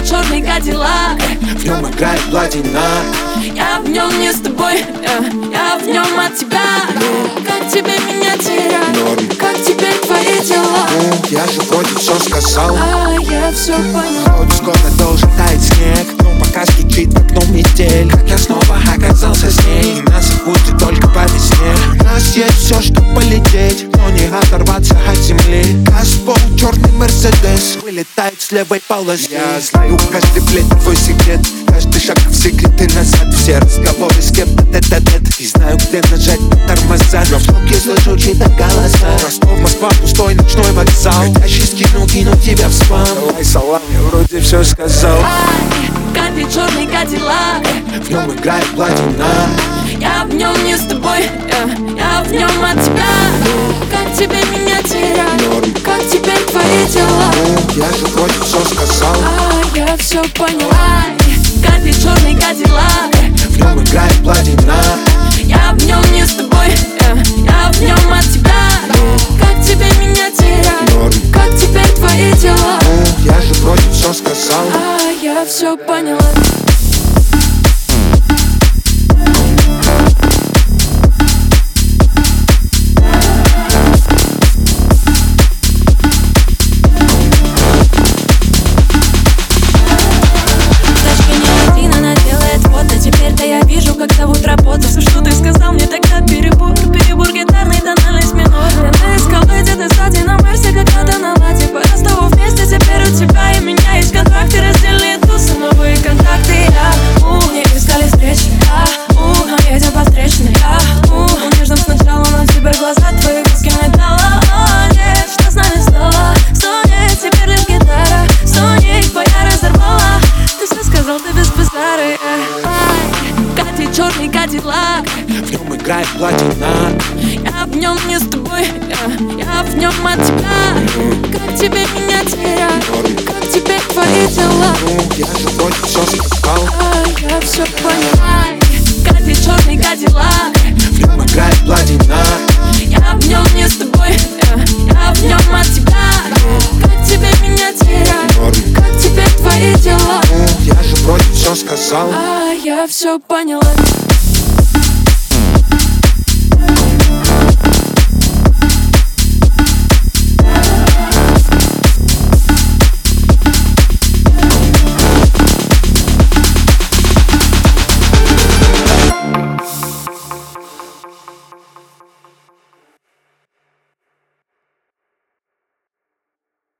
Катя черный кадиллак. В нем играет платина Я в нем не с тобой, э, я в нем от тебя. Как тебе меня терять, Норм. как теперь твои дела? Ну, я же вроде все сказал. А я все поняла Вроде скоро должен таять снег Но пока стучит в окно метель. Как я снова оказался Вылетает с левой полосы Я знаю каждый, блядь, твой секрет. Каждый шаг в секреты назад. Все разговоры с кем-то тет-а-тет И знаю, где нажать на тормоза. Но в трубке слышу чьи-то голоса. Ростов, Москва, пустой ночной вокзал. Хотящий скину, кину тебя в спам. Давай салам, я вроде все сказал. Ай, Катя черный кадиллак. В нем играет платина. Я в нем не с тобой, э, я в нем от тебя все поняла. Катя черный кадиллак В нем играет платина Я в нем не с тобой, э, я в нем от тебя. Как тебе меня терять, как теперь твои дела? Ну, я же вроде все сказал. А я все поняла черный кадиллак В нем играет платина. Я в нем не с тобой, э, я в нем от тебя. Как тебе меня? Терять, как теперь твои дела? Ну, я же вроде все сказал. А я все поняла. Катя черный кадиллак. В нем играет платина. Я в нем не с тобой, э, я в нем от тебя. Как тебе меня? Терять, как теперь твои дела? Ну, я же вроде все сказал. А я все поняла